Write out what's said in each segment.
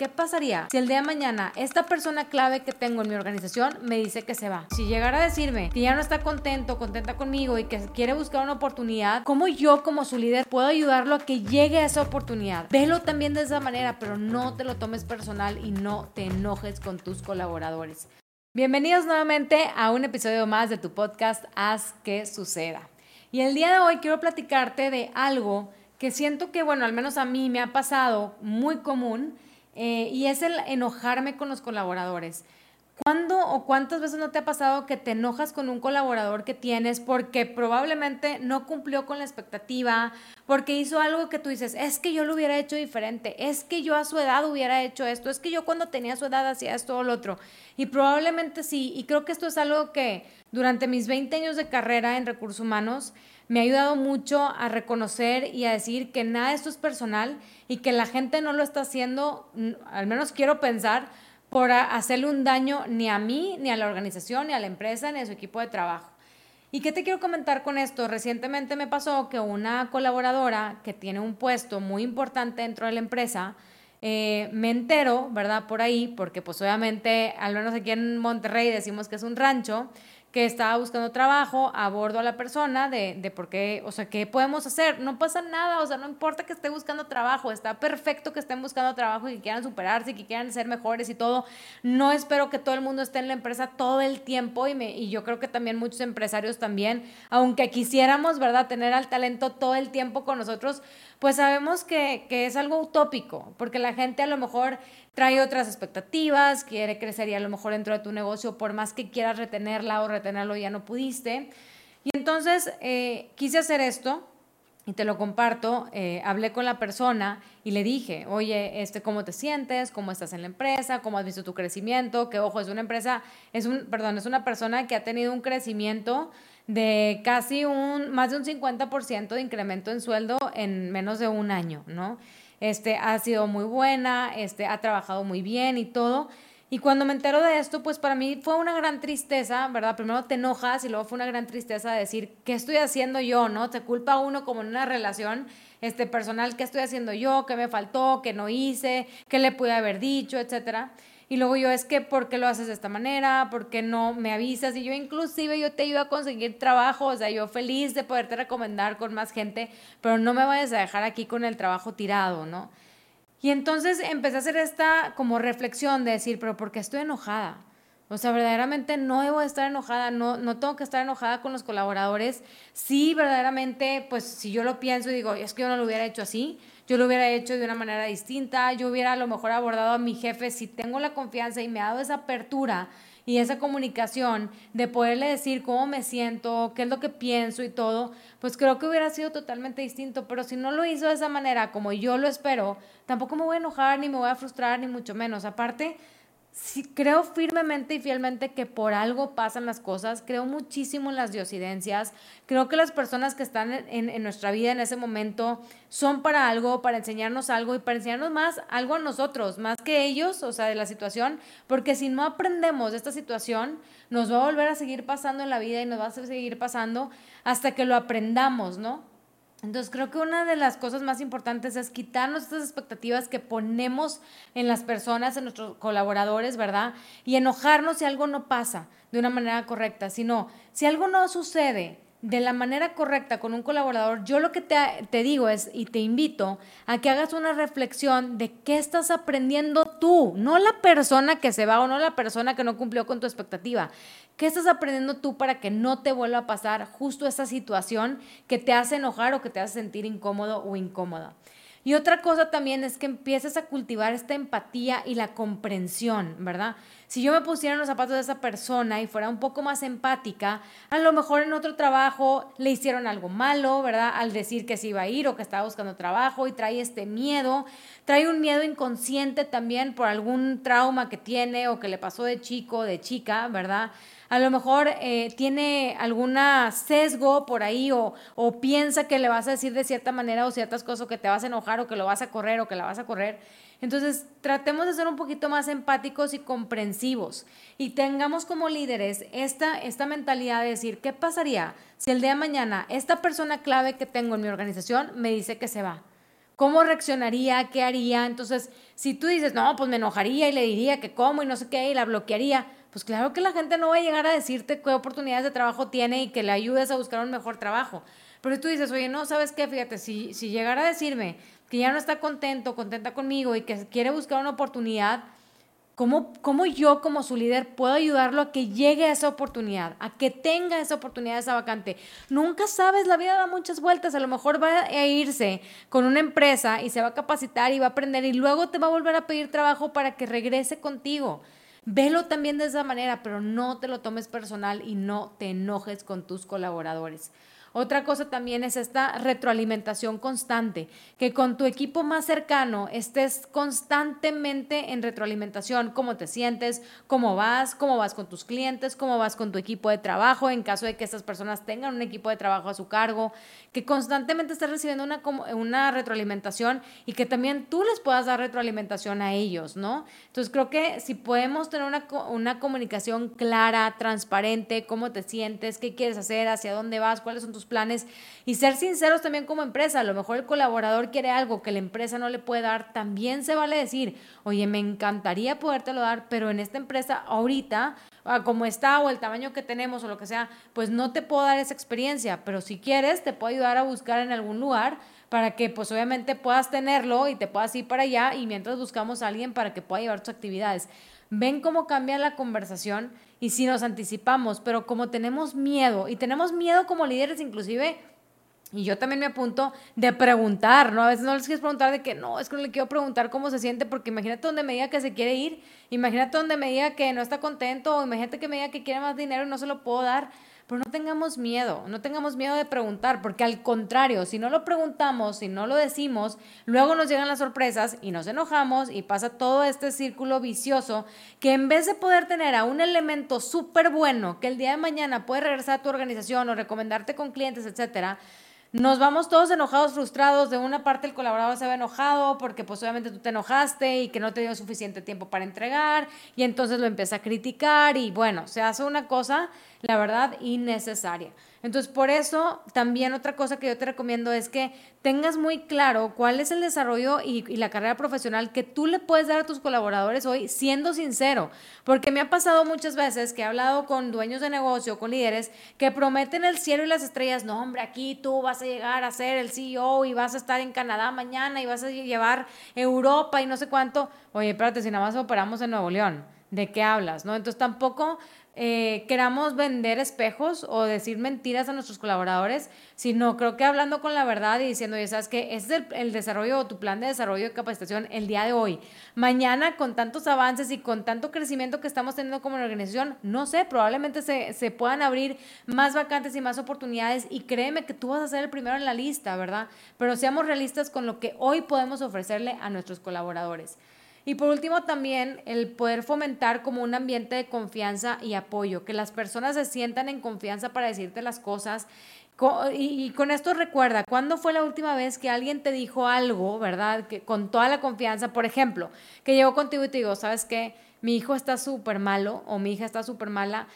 ¿Qué pasaría si el día de mañana esta persona clave que tengo en mi organización me dice que se va? Si llegara a decirme que ya no está contento, contenta conmigo y que quiere buscar una oportunidad, ¿cómo yo como su líder puedo ayudarlo a que llegue a esa oportunidad? Velo también de esa manera, pero no te lo tomes personal y no te enojes con tus colaboradores. Bienvenidos nuevamente a un episodio más de tu podcast Haz que suceda. Y el día de hoy quiero platicarte de algo que siento que, bueno, al menos a mí me ha pasado muy común eh, y es el enojarme con los colaboradores. ¿Cuándo o cuántas veces no te ha pasado que te enojas con un colaborador que tienes porque probablemente no cumplió con la expectativa, porque hizo algo que tú dices, es que yo lo hubiera hecho diferente, es que yo a su edad hubiera hecho esto, es que yo cuando tenía su edad hacía esto o lo otro? Y probablemente sí, y creo que esto es algo que durante mis 20 años de carrera en recursos humanos me ha ayudado mucho a reconocer y a decir que nada de esto es personal y que la gente no lo está haciendo, al menos quiero pensar, por hacerle un daño ni a mí, ni a la organización, ni a la empresa, ni a su equipo de trabajo. ¿Y qué te quiero comentar con esto? Recientemente me pasó que una colaboradora que tiene un puesto muy importante dentro de la empresa, eh, me entero, ¿verdad? Por ahí, porque pues obviamente, al menos aquí en Monterrey decimos que es un rancho, que estaba buscando trabajo, abordo a la persona de, de por qué, o sea, ¿qué podemos hacer? No pasa nada, o sea, no importa que esté buscando trabajo, está perfecto que estén buscando trabajo y que quieran superarse y que quieran ser mejores y todo. No espero que todo el mundo esté en la empresa todo el tiempo y, me, y yo creo que también muchos empresarios también, aunque quisiéramos, ¿verdad?, tener al talento todo el tiempo con nosotros, pues sabemos que, que es algo utópico, porque la gente a lo mejor trae otras expectativas, quiere crecer y a lo mejor dentro de tu negocio, por más que quieras retenerla o retenerlo, ya no pudiste. Y entonces eh, quise hacer esto y te lo comparto. Eh, hablé con la persona y le dije, oye, este, ¿cómo te sientes? ¿Cómo estás en la empresa? ¿Cómo has visto tu crecimiento? Que ojo, es una empresa, es un, perdón, es una persona que ha tenido un crecimiento de casi un, más de un 50% de incremento en sueldo en menos de un año, ¿no? este, ha sido muy buena, este, ha trabajado muy bien y todo. Y cuando me entero de esto, pues para mí fue una gran tristeza, ¿verdad? Primero te enojas y luego fue una gran tristeza decir, ¿qué estoy haciendo yo, no? Te culpa uno como en una relación este, personal, ¿qué estoy haciendo yo? ¿Qué me faltó? ¿Qué no hice? ¿Qué le pude haber dicho? Etcétera. Y luego yo, es que, ¿por qué lo haces de esta manera? ¿Por qué no me avisas? Y yo inclusive yo te ayudo a conseguir trabajo, o sea, yo feliz de poderte recomendar con más gente, pero no me vayas a dejar aquí con el trabajo tirado, ¿no? Y entonces empecé a hacer esta como reflexión de decir, pero ¿por qué estoy enojada? O sea, verdaderamente no debo estar enojada, no, no tengo que estar enojada con los colaboradores. Sí, verdaderamente, pues si yo lo pienso y digo, es que yo no lo hubiera hecho así, yo lo hubiera hecho de una manera distinta, yo hubiera a lo mejor abordado a mi jefe si tengo la confianza y me ha dado esa apertura y esa comunicación de poderle decir cómo me siento, qué es lo que pienso y todo, pues creo que hubiera sido totalmente distinto, pero si no lo hizo de esa manera como yo lo espero, tampoco me voy a enojar ni me voy a frustrar ni mucho menos. Aparte, sí, creo firmemente y fielmente que por algo pasan las cosas, creo muchísimo en las diosidencias, creo que las personas que están en, en, nuestra vida en ese momento son para algo, para enseñarnos algo y para enseñarnos más algo a nosotros, más que ellos, o sea, de la situación, porque si no aprendemos de esta situación, nos va a volver a seguir pasando en la vida y nos va a seguir pasando hasta que lo aprendamos, ¿no? Entonces creo que una de las cosas más importantes es quitarnos estas expectativas que ponemos en las personas, en nuestros colaboradores, ¿verdad? Y enojarnos si algo no pasa de una manera correcta, sino si algo no sucede de la manera correcta con un colaborador, yo lo que te, te, digo es, y te invito a que hagas una reflexión de qué estás aprendiendo tú, no la persona que se va o no la persona que no cumplió con tu expectativa. ¿Qué estás aprendiendo tú para que no te vuelva a pasar justo esa situación que te hace enojar o que te hace sentir incómodo o incómoda? Y otra cosa también es que empieces a cultivar esta empatía y la comprensión, ¿verdad? Si yo me pusiera en los zapatos de esa persona y fuera un poco más empática, a lo mejor en otro trabajo le hicieron algo malo, ¿verdad? Al decir que se iba a ir o que estaba buscando trabajo y trae este miedo, trae un miedo inconsciente también por algún trauma que tiene o que le pasó de chico, de chica, ¿verdad? a lo mejor eh, tiene alguna sesgo por ahí o, o piensa que le vas a decir de cierta manera o ciertas cosas o que te vas a enojar o que lo vas a correr o que la vas a correr. Entonces, tratemos de ser un poquito más empáticos y comprensivos y tengamos como líderes esta, esta mentalidad de decir, ¿qué pasaría si el día de mañana esta persona clave que tengo en mi organización me dice que se va? cómo reaccionaría, qué haría. Entonces, si tú dices, no, pues me enojaría y le diría que cómo y no sé qué, y la bloquearía, pues claro que la gente no va a llegar a decirte qué oportunidades de trabajo tiene y que le ayudes a buscar un mejor trabajo. Pero tú dices, oye, no, ¿sabes qué? Fíjate, si, si llegara a decirme que ya no está contento, contenta conmigo y que quiere buscar una oportunidad, ¿Cómo, ¿Cómo, yo como su líder puedo ayudarlo a que llegue a esa oportunidad, a que tenga esa oportunidad, esa vacante? Nunca sabes, la vida da muchas vueltas, a lo mejor va a irse con una empresa y se va a capacitar y va a aprender y luego te va a volver a pedir trabajo para que regrese contigo. Velo también de esa manera, pero no te lo tomes personal y no te enojes con tus colaboradores. Otra cosa también es esta retroalimentación constante, que con tu equipo más cercano estés constantemente en retroalimentación, cómo te sientes, cómo vas, cómo vas con tus clientes, cómo vas con tu equipo de trabajo, en caso de que estas personas tengan un equipo de trabajo a su cargo, que constantemente estés recibiendo una, retroalimentación y que también tú les puedas dar retroalimentación a ellos, ¿no? Entonces creo que si podemos tener una, una comunicación clara, transparente, cómo te sientes, qué quieres hacer, hacia dónde vas, cuáles son tus planes y ser sinceros también como empresa. A lo mejor el colaborador quiere algo que la empresa no le puede dar, también se vale decir, oye, me encantaría podértelo dar, pero en esta empresa ahorita, ah, como está o el tamaño que tenemos o lo que sea, pues no te puedo dar esa experiencia, pero si quieres te puedo ayudar a buscar en algún lugar para que pues obviamente puedas tenerlo y te puedas ir para allá y mientras buscamos a alguien para que pueda llevar tus actividades. Ven cómo cambia la conversación y si nos anticipamos, pero como tenemos miedo y tenemos miedo como líderes inclusive, y yo también me apunto de preguntar, ¿no? A veces no les quieres preguntar de que no, es que no le quiero preguntar cómo se siente, porque imagínate donde me diga que se quiere ir, imagínate donde me diga que no está contento, o imagínate que me diga que quiere más dinero y no se lo puedo dar. Pero no tengamos miedo, no tengamos miedo de preguntar, porque al contrario, si no lo preguntamos, si no lo decimos, luego nos llegan las sorpresas y nos enojamos y pasa todo este círculo vicioso que en vez de poder tener a un elemento súper bueno que el día de mañana puede regresar a tu organización o recomendarte con clientes, etcétera, nos vamos todos enojados, frustrados. De una parte el colaborador se ve enojado porque pues obviamente tú te enojaste y que no te dio suficiente tiempo para entregar y entonces lo empieza a criticar y bueno, se hace una cosa, la verdad, innecesaria. Entonces, por eso, también otra cosa que yo te recomiendo es que tengas muy claro cuál es el desarrollo y, la carrera profesional que tú le puedes dar a tus colaboradores hoy, siendo sincero. Porque me ha pasado muchas veces que he hablado con dueños de negocio, con líderes, que prometen el cielo y las estrellas. No, hombre, aquí tú vas a llegar a ser el CEO y vas a estar en Canadá mañana y vas a llevar Europa y no sé cuánto. Oye, espérate, si nada más operamos en Nuevo León. ¿De qué hablas? ¿No? Entonces tampoco eh, queramos vender espejos o decir mentiras a nuestros colaboradores, sino creo que hablando con la verdad y diciendo, ya sabes que ese es el, desarrollo o tu plan de desarrollo de capacitación el día de hoy. Mañana, con tantos avances y con tanto crecimiento que estamos teniendo como organización, no sé, probablemente se, se puedan abrir más vacantes y más oportunidades y créeme que tú vas a ser el primero en la lista, ¿verdad? Pero seamos realistas con lo que hoy podemos ofrecerle a nuestros colaboradores. Y por último también el poder fomentar como un ambiente de confianza y apoyo, que las personas se sientan en confianza para decirte las cosas. Y, con esto recuerda, ¿cuándo fue la última vez que alguien te dijo algo, verdad? Que con toda la confianza, por ejemplo, que llegó contigo y te digo, ¿sabes qué? Mi hijo está súper malo o mi hija está súper mala.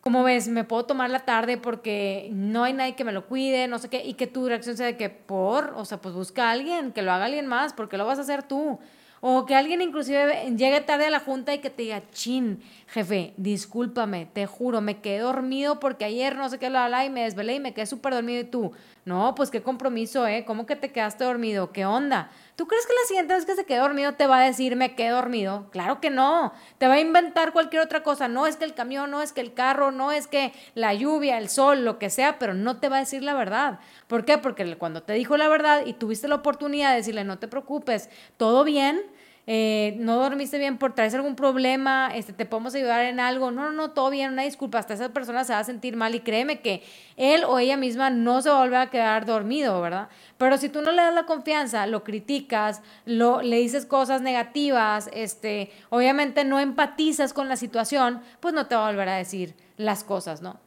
Como ves, me puedo tomar la tarde porque no hay nadie que me lo cuide, no sé qué, y que tu reacción sea de que por, o sea, pues busca a alguien, que lo haga alguien más, porque lo vas a hacer tú. O que alguien inclusive llegue tarde a la junta y que te diga, chin, jefe, discúlpame, te juro, me quedé dormido porque ayer no sé qué lo hablaba y me desvelé y me quedé súper dormido y tú, no, pues qué compromiso, ¿eh? ¿Cómo que te quedaste dormido? ¿Qué onda? ¿Tú crees que la siguiente vez que se quede dormido te va a decir me quedé dormido? Claro que no. Te va a inventar cualquier otra cosa. No es que el camión, no es que el carro, no es que la lluvia, el sol, lo que sea, pero no te va a decir la verdad. ¿Por qué? Porque cuando te dijo la verdad y tuviste la oportunidad de decirle no te preocupes, todo bien, eh, no dormiste bien por traes algún problema, este, te podemos ayudar en algo, no, no, no, todo bien, una disculpa, hasta esa persona se va a sentir mal y créeme que él o ella misma no se va a a quedar dormido, ¿verdad? Pero si tú no le das la confianza, lo criticas, lo, le dices cosas negativas, este, obviamente no empatizas con la situación, pues no te va a volver a decir las cosas, ¿no?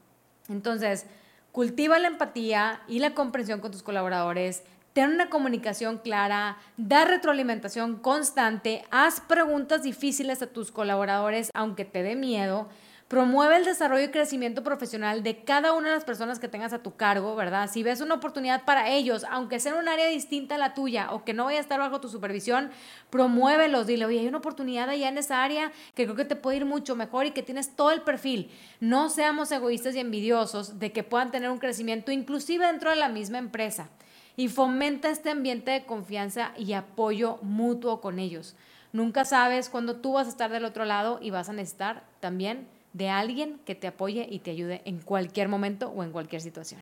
Entonces, cultiva la empatía y la comprensión con tus colaboradores, ten una comunicación clara, da retroalimentación constante, haz preguntas difíciles a tus colaboradores, aunque te dé miedo, Promueve el desarrollo y crecimiento profesional de cada una de las personas que tengas a tu cargo, ¿verdad? Si ves una oportunidad para ellos, aunque sea en un área distinta a la tuya o que no vaya a estar bajo tu supervisión, promuévelos. Dile, oye, hay una oportunidad allá en esa área que creo que te puede ir mucho mejor y que tienes todo el perfil. No seamos egoístas y envidiosos de que puedan tener un crecimiento inclusive dentro de la misma empresa. Y fomenta este ambiente de confianza y apoyo mutuo con ellos. Nunca sabes cuándo tú vas a estar del otro lado y vas a necesitar también de alguien que te apoye y te ayude en cualquier momento o en cualquier situación.